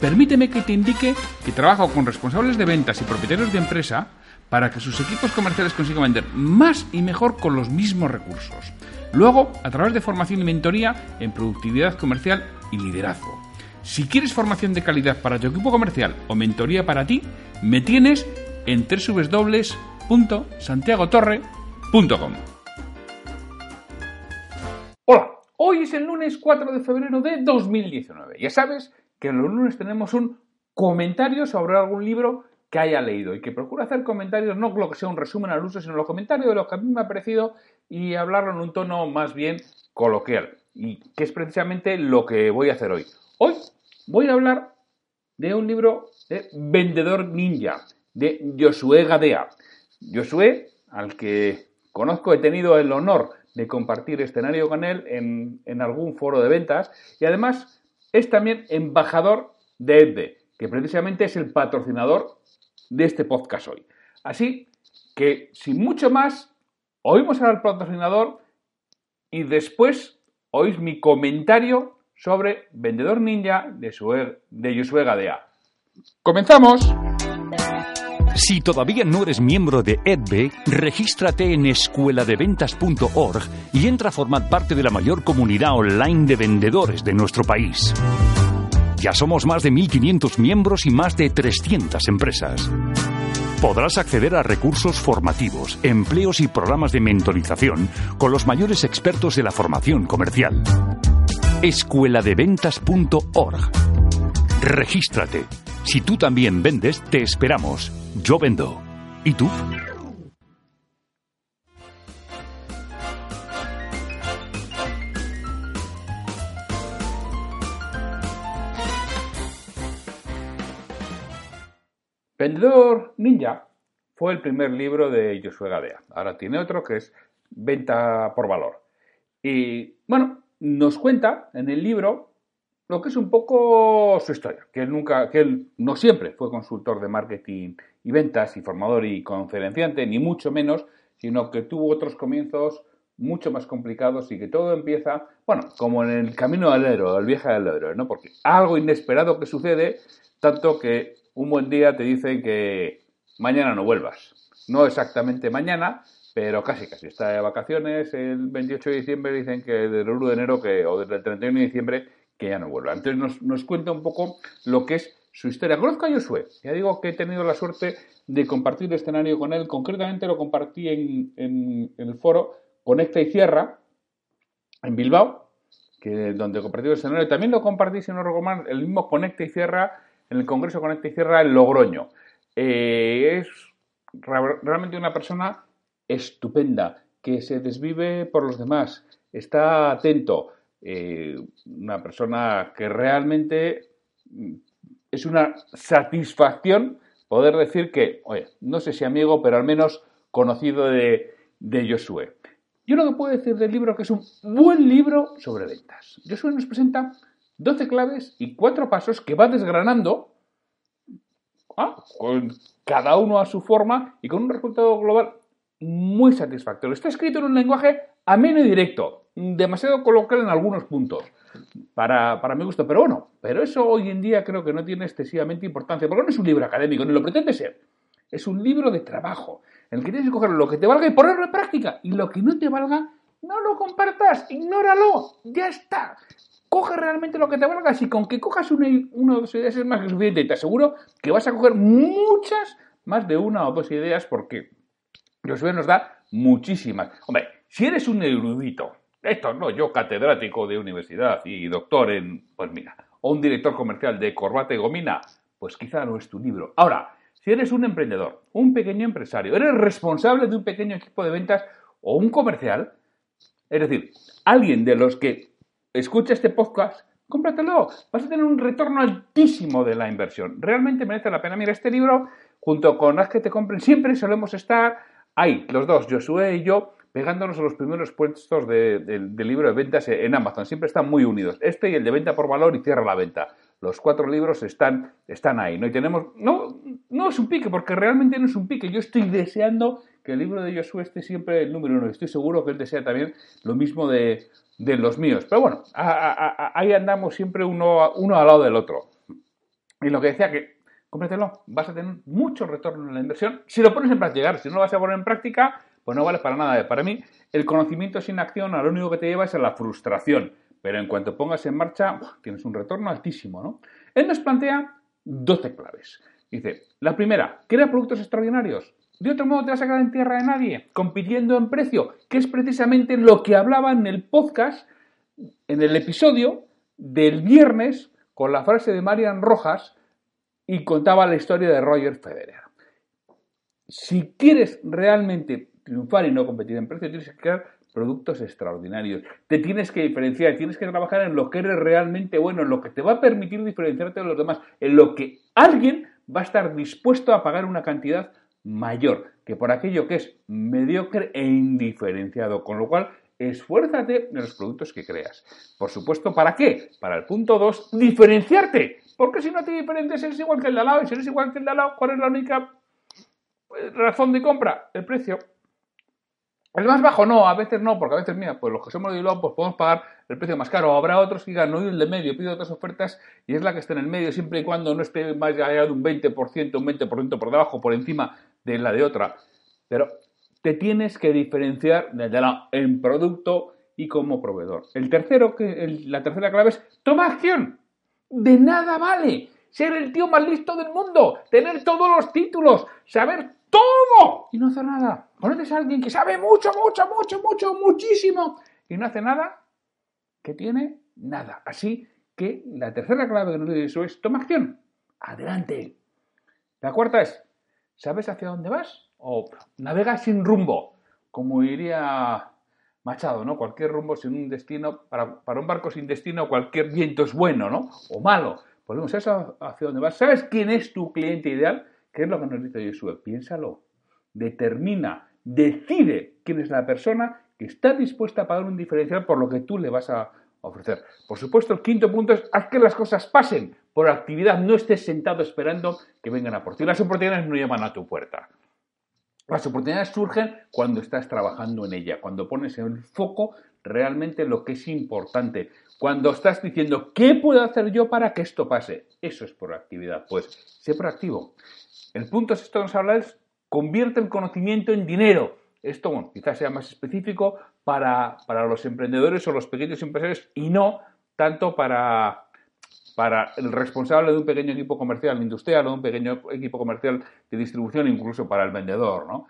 Permíteme que te indique que trabajo con responsables de ventas y propietarios de empresa para que sus equipos comerciales consigan vender más y mejor con los mismos recursos. Luego, a través de formación y mentoría en productividad comercial y liderazgo. Si quieres formación de calidad para tu equipo comercial o mentoría para ti, me tienes en www.santiagotorre.com. Hola, hoy es el lunes 4 de febrero de 2019. Ya sabes que los lunes tenemos un comentario sobre algún libro que haya leído y que procura hacer comentarios, no lo que sea un resumen al uso, sino los comentarios de lo que a mí me ha parecido y hablarlo en un tono más bien coloquial. Y que es precisamente lo que voy a hacer hoy. Hoy voy a hablar de un libro de Vendedor Ninja, de Josué Gadea. Josué, al que conozco, he tenido el honor de compartir escenario con él en, en algún foro de ventas y además es también embajador de EDBE, que precisamente es el patrocinador de este podcast hoy. Así que, sin mucho más, oímos al patrocinador y después oís mi comentario sobre Vendedor Ninja de, Sue, de Gadea. ¡Comenzamos! Si todavía no eres miembro de EDBE, regístrate en escueladeventas.org y entra a formar parte de la mayor comunidad online de vendedores de nuestro país. Ya somos más de 1.500 miembros y más de 300 empresas. Podrás acceder a recursos formativos, empleos y programas de mentorización con los mayores expertos de la formación comercial. Escueladeventas.org. Regístrate. Si tú también vendes, te esperamos. Yo vendo. ¿Y tú? Vendedor Ninja fue el primer libro de Josué Gadea. Ahora tiene otro que es Venta por Valor. Y bueno, nos cuenta en el libro lo que es un poco su historia, que él nunca, que él no siempre fue consultor de marketing y ventas y formador y conferenciante, ni mucho menos, sino que tuvo otros comienzos mucho más complicados y que todo empieza, bueno, como en el camino del héroe, el viaje del héroe, ¿no? Porque algo inesperado que sucede, tanto que un buen día te dicen que mañana no vuelvas. No exactamente mañana, pero casi casi. Está de vacaciones el 28 de diciembre, dicen que desde el 1 de enero que, o desde el 31 de diciembre que ya no vuelva. Entonces nos, cuenta un poco lo que es su historia. Conozco a Josué, ya digo que he tenido la suerte de compartir escenario con él, concretamente lo compartí en, el foro Conecta y Cierra, en Bilbao, que donde compartí el escenario. También lo compartí, si no recuerdo el mismo Conecta y Cierra, en el Congreso Conecta y Cierra en Logroño. Eh, es realmente una persona estupenda, que se desvive por los demás, está atento, eh, una persona que realmente mm, es una satisfacción poder decir que, oye, no sé si amigo, pero al menos conocido de, de Josué. Yo lo que puedo decir del libro que es un buen libro sobre ventas. Josué nos presenta 12 claves y 4 pasos que va desgranando ¿ah? con cada uno a su forma y con un resultado global muy satisfactorio. Está escrito en un lenguaje ameno y directo, demasiado coloquial en algunos puntos, para, para mi gusto. Pero bueno, pero eso hoy en día creo que no tiene excesivamente importancia, porque no es un libro académico, ni lo pretende ser. Es un libro de trabajo, en el que tienes que coger lo que te valga y ponerlo en práctica. Y lo que no te valga, no lo compartas, ignóralo, ya está. Coge realmente lo que te valga. Si con que cojas una, una o dos ideas es más que suficiente, y te aseguro que vas a coger muchas, más de una o dos ideas, porque Josué nos da muchísimas. Hombre, si eres un erudito, esto no, yo catedrático de universidad y doctor en, pues mira, o un director comercial de corbata y gomina, pues quizá no es tu libro. Ahora, si eres un emprendedor, un pequeño empresario, eres responsable de un pequeño equipo de ventas o un comercial, es decir, alguien de los que escucha este podcast, cómpratelo. Vas a tener un retorno altísimo de la inversión. Realmente merece la pena. Mira, este libro junto con Haz que te compren, siempre solemos estar ahí, los dos, Josué y yo, pegándonos a los primeros puestos del libro de ventas en Amazon. Siempre están muy unidos. Este y el de venta por valor y cierra la venta. Los cuatro libros están, están ahí. ¿no? Y tenemos. No, no es un pique, porque realmente no es un pique. Yo estoy deseando que el libro de Josué esté siempre el número uno. Estoy seguro que él desea también lo mismo de, los míos. Pero bueno, ahí andamos siempre uno, uno al lado del otro. Y lo que decía que cómpratelo, vas a tener mucho retorno en la inversión si lo pones en práctica. Si no lo vas a poner en práctica, pues no vale para nada. Para mí, el conocimiento sin acción a lo único que te lleva es a la frustración. Pero en cuanto pongas en marcha, tienes un retorno altísimo, ¿no? Él nos plantea 12 claves. Dice, la primera, crea productos extraordinarios. De otro modo te vas a quedar en tierra de nadie, compitiendo en precio, que es precisamente lo que hablaba en el podcast, en el episodio del viernes, con la frase de Marian Rojas, y contaba la historia de Roger Federer. Si quieres realmente triunfar y no competir en precio, tienes que crear productos extraordinarios. Te tienes que diferenciar, tienes que trabajar en lo que eres realmente bueno, en lo que te va a permitir diferenciarte de los demás, en lo que alguien va a estar dispuesto a pagar una cantidad mayor que por aquello que es mediocre e indiferenciado. Con lo cual, esfuérzate en los productos que creas. Por supuesto, ¿para qué? Para el punto 2, diferenciarte. Porque si no te diferencias, eres igual que el de al lado. Y si eres igual que el de al lado, ¿cuál es la única eh, razón de compra? El precio. ¿El más bajo? No, a veces no, porque a veces, mira, pues los que somos de Bilbao, pues podemos pagar el precio más caro. Habrá otros que digan, no, y el de medio, pido otras ofertas y es la que está en el medio, siempre y cuando no esté más allá de un 20%, un 20% por debajo, por encima de la de otra. Pero te tienes que diferenciar en producto y como proveedor. El tercero, que, la tercera clave es, toma acción. De nada vale ser el tío más listo del mundo, tener todos los títulos, saber todo y no hacer nada. ¿Conoces a alguien que sabe mucho, mucho, mucho, mucho, muchísimo y no hace nada? Que tiene nada. Así que la tercera clave que nos dice eso es toma acción. Adelante. La cuarta es, ¿sabes hacia dónde vas? O navega sin rumbo, como diría Machado, ¿no? Cualquier rumbo sin un destino, para, para un barco sin destino, cualquier viento es bueno, ¿no? O malo. Volvemos a eso hacia dónde vas. ¿Sabes quién es tu cliente ideal? ¿Qué es lo que nos dice Josué? Piénsalo, determina, decide quién es la persona que está dispuesta a pagar un diferencial por lo que tú le vas a ofrecer. Por supuesto, el quinto punto es haz que las cosas pasen por actividad, no estés sentado esperando que vengan a por ti. Las oportunidades no llaman a tu puerta. Las oportunidades surgen cuando estás trabajando en ella, cuando pones en el foco realmente lo que es importante, cuando estás diciendo, ¿qué puedo hacer yo para que esto pase? Eso es proactividad. Pues sé proactivo. El punto es esto que nos habla es convierte el conocimiento en dinero. Esto, bueno, quizás sea más específico para, los emprendedores o los pequeños empresarios y no tanto para, para el responsable de un pequeño equipo comercial industrial o un pequeño equipo comercial de distribución, incluso para el vendedor, ¿no?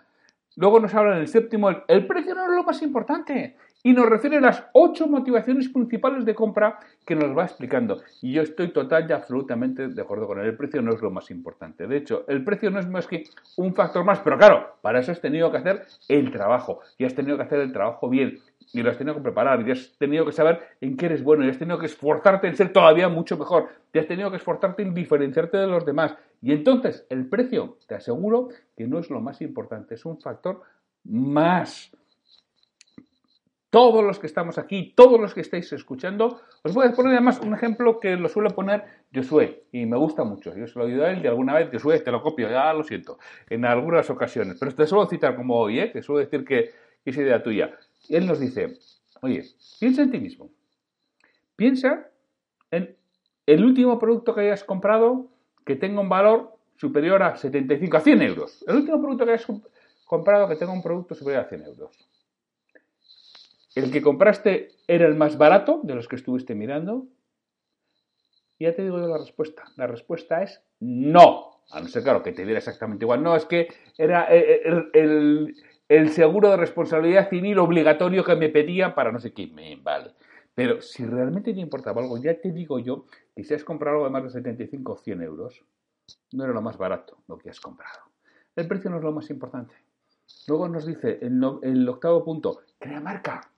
Luego nos habla en el séptimo, el precio no es lo más importante y nos refiere las ocho motivaciones principales de compra que nos va explicando. Y yo estoy total y absolutamente de acuerdo con él. El precio no es lo más importante. De hecho, el precio no es más que un factor más, pero claro, para eso has tenido que hacer el trabajo. Y has tenido que hacer el trabajo bien. Y lo has tenido que preparar. Y has tenido que saber en qué eres bueno. Y has tenido que esforzarte en ser todavía mucho mejor. Y has tenido que esforzarte en diferenciarte de los demás. Y entonces, el precio, te aseguro que no es lo más importante. Es un factor más todos los que estamos aquí, todos los que estáis escuchando, os voy a poner además un ejemplo que lo suele poner Josué y me gusta mucho. Yo se lo he oído a él y alguna vez, Josué, te lo copio, ya lo siento, en algunas ocasiones, pero te suelo citar como hoy, ¿eh? que suelo decir que, es idea tuya. Él nos dice, oye, piensa en ti mismo, piensa en el último producto que hayas comprado que tenga un valor superior a 75, a 100 euros. El último producto que hayas comprado que tenga un producto superior a 100 euros. ¿El que compraste era el más barato de los que estuviste mirando? Ya te digo yo la respuesta. La respuesta es no. A no ser, claro, que te diera exactamente igual. No, es que era el, seguro de responsabilidad civil obligatorio que me pedía para no sé qué. Vale. Pero si realmente te importaba algo, ya te digo yo que si has comprado algo de más de 75 o 100 euros, no era lo más barato lo que has comprado. El precio no es lo más importante. Luego nos dice el, el octavo punto, crea marca.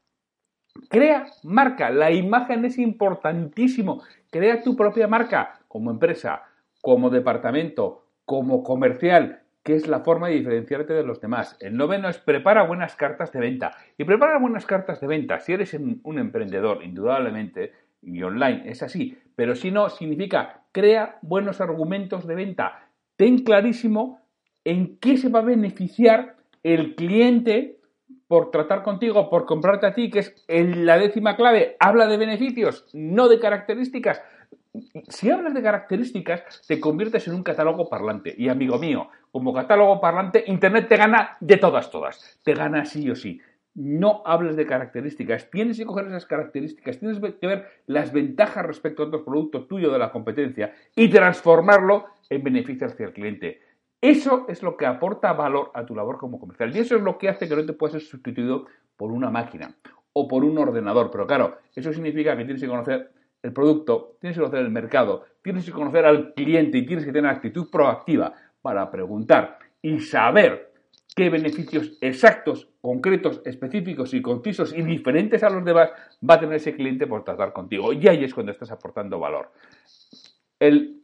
Crea marca. La imagen es importantísimo. Crea tu propia marca como empresa, como departamento, como comercial. que es la forma de diferenciarte de los demás. El noveno es prepara buenas cartas de venta. Y prepara buenas cartas de venta, si eres un emprendedor, indudablemente, y online, es así, pero si no, significa crea buenos argumentos de venta. Ten clarísimo en qué se va a beneficiar el cliente por tratar contigo, por comprarte a ti, que es la décima clave. Habla de beneficios, no de características. Si hablas de características, te conviertes en un catálogo parlante. Y amigo mío, como catálogo parlante, Internet te gana de todas, todas. Te gana sí o sí. No hables de características. Tienes que coger esas características. Tienes que ver las ventajas respecto a otros productos tuyos de la competencia y transformarlo en beneficio hacia el cliente. Eso es lo que aporta valor a tu labor como comercial y eso es lo que hace que no te puedas ser sustituido por una máquina o por un ordenador. Pero claro, eso significa que tienes que conocer el producto, tienes que conocer el mercado, tienes que conocer al cliente y tienes que tener actitud proactiva para preguntar y saber qué beneficios exactos, concretos, específicos y concisos y diferentes a los demás va a tener ese cliente por tratar contigo. Y ahí es cuando estás aportando valor. El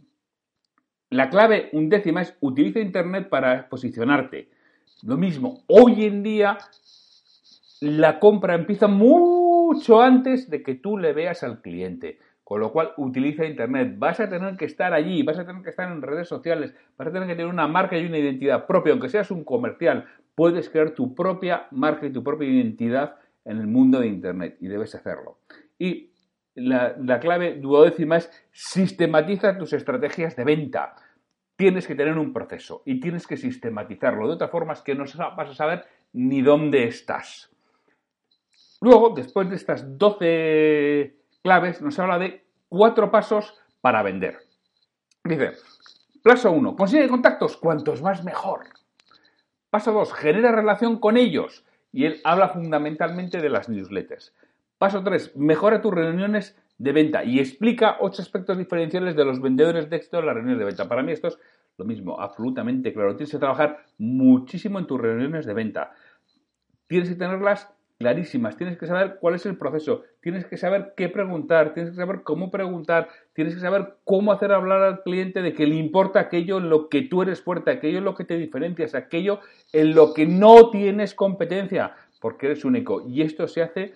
la clave undécima es utiliza Internet para posicionarte. Lo mismo, hoy en día la compra empieza mucho antes de que tú le veas al cliente. Con lo cual, utiliza Internet. Vas a tener que estar allí, vas a tener que estar en redes sociales, vas a tener que tener una marca y una identidad propia. Aunque seas un comercial, puedes crear tu propia marca y tu propia identidad en el mundo de Internet y debes hacerlo. La, clave duodécima es sistematiza tus estrategias de venta. Tienes que tener un proceso y tienes que sistematizarlo. De otra forma es que no vas a saber ni dónde estás. Luego, después de estas 12 claves, nos habla de cuatro pasos para vender. Dice, paso 1, consigue contactos, cuantos más mejor. Paso 2, genera relación con ellos. Y él habla fundamentalmente de las newsletters. Paso 3. Mejora tus reuniones de venta y explica ocho aspectos diferenciales de los vendedores de éxito en las reuniones de venta. Para mí esto es lo mismo, absolutamente claro. Tienes que trabajar muchísimo en tus reuniones de venta. Tienes que tenerlas clarísimas, tienes que saber cuál es el proceso, tienes que saber qué preguntar, tienes que saber cómo preguntar, tienes que saber cómo hacer hablar al cliente de que le importa aquello en lo que tú eres fuerte, aquello en lo que te diferencias, aquello en lo que no tienes competencia, porque eres único. Y esto se hace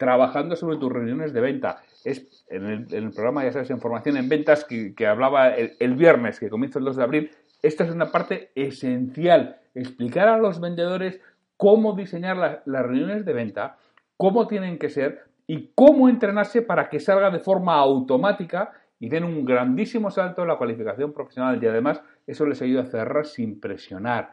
trabajando sobre tus reuniones de venta. Es en el, programa, ya sabes, en formación en ventas que, hablaba el, viernes, que comienza el 2 de abril. Esta es una parte esencial. Explicar a los vendedores cómo diseñar las reuniones de venta, cómo tienen que ser y cómo entrenarse para que salga de forma automática y den un grandísimo salto en la cualificación profesional. Y además, eso les ayuda a cerrar sin presionar.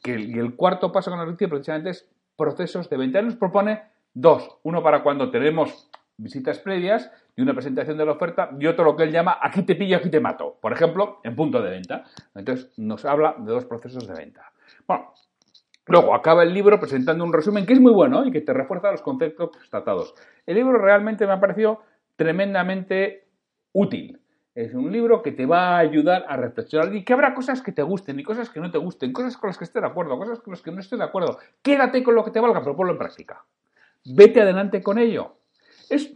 Que y el cuarto paso que nos dice precisamente es procesos de venta. Nos propone Dos, uno para cuando tenemos visitas previas y una presentación de la oferta y otro lo que él llama aquí te pillo, aquí te mato. Por ejemplo, en punto de venta. Entonces nos habla de dos procesos de venta. Bueno, luego acaba el libro presentando un resumen que es muy bueno y que te refuerza los conceptos tratados. El libro realmente me ha parecido tremendamente útil. Es un libro que te va a ayudar a reflexionar y que habrá cosas que te gusten y cosas que no te gusten, cosas con las que estés de acuerdo, cosas con las que no estés de acuerdo. Quédate con lo que te valga, pero ponlo en práctica vete adelante con ello. Es,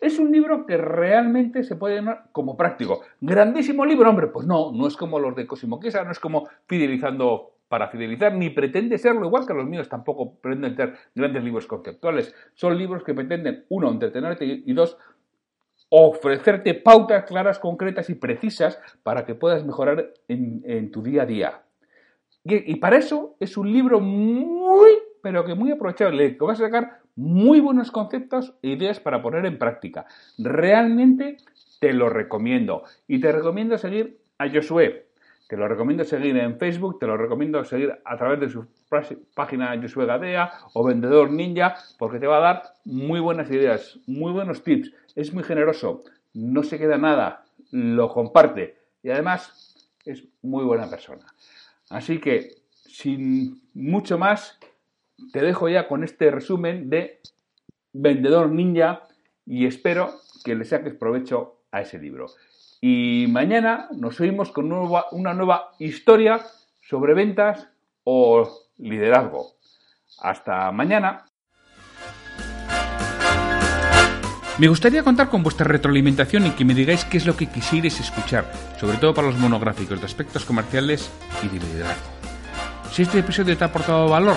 es un libro que realmente se puede llamar como práctico. Grandísimo libro, hombre, pues no, no es como los de Cosimo Quesa, no es como fidelizando para fidelizar, ni pretende serlo, igual que los míos tampoco pretenden ser grandes libros conceptuales. Son libros que pretenden, uno, entretenerte y dos, ofrecerte pautas claras, concretas y precisas para que puedas mejorar en, tu día a día. Y, y, para eso es un libro muy, pero que muy aprovechable, que vas a sacar muy buenos conceptos e ideas para poner en práctica. Realmente te lo recomiendo. Y te recomiendo seguir a Josué. Te lo recomiendo seguir en Facebook, te lo recomiendo seguir a través de su página Josué Gadea o Vendedor Ninja, porque te va a dar muy buenas ideas, muy buenos tips. Es muy generoso, no se queda nada, lo comparte y además es muy buena persona. Así que, sin mucho más, te dejo ya con este resumen de Vendedor Ninja y espero que le saques provecho a ese libro. Y mañana nos oímos con una nueva historia sobre ventas o liderazgo. Hasta mañana. Me gustaría contar con vuestra retroalimentación y que me digáis qué es lo que quisierais escuchar, sobre todo para los monográficos de aspectos comerciales y de liderazgo. Si este episodio te ha aportado valor,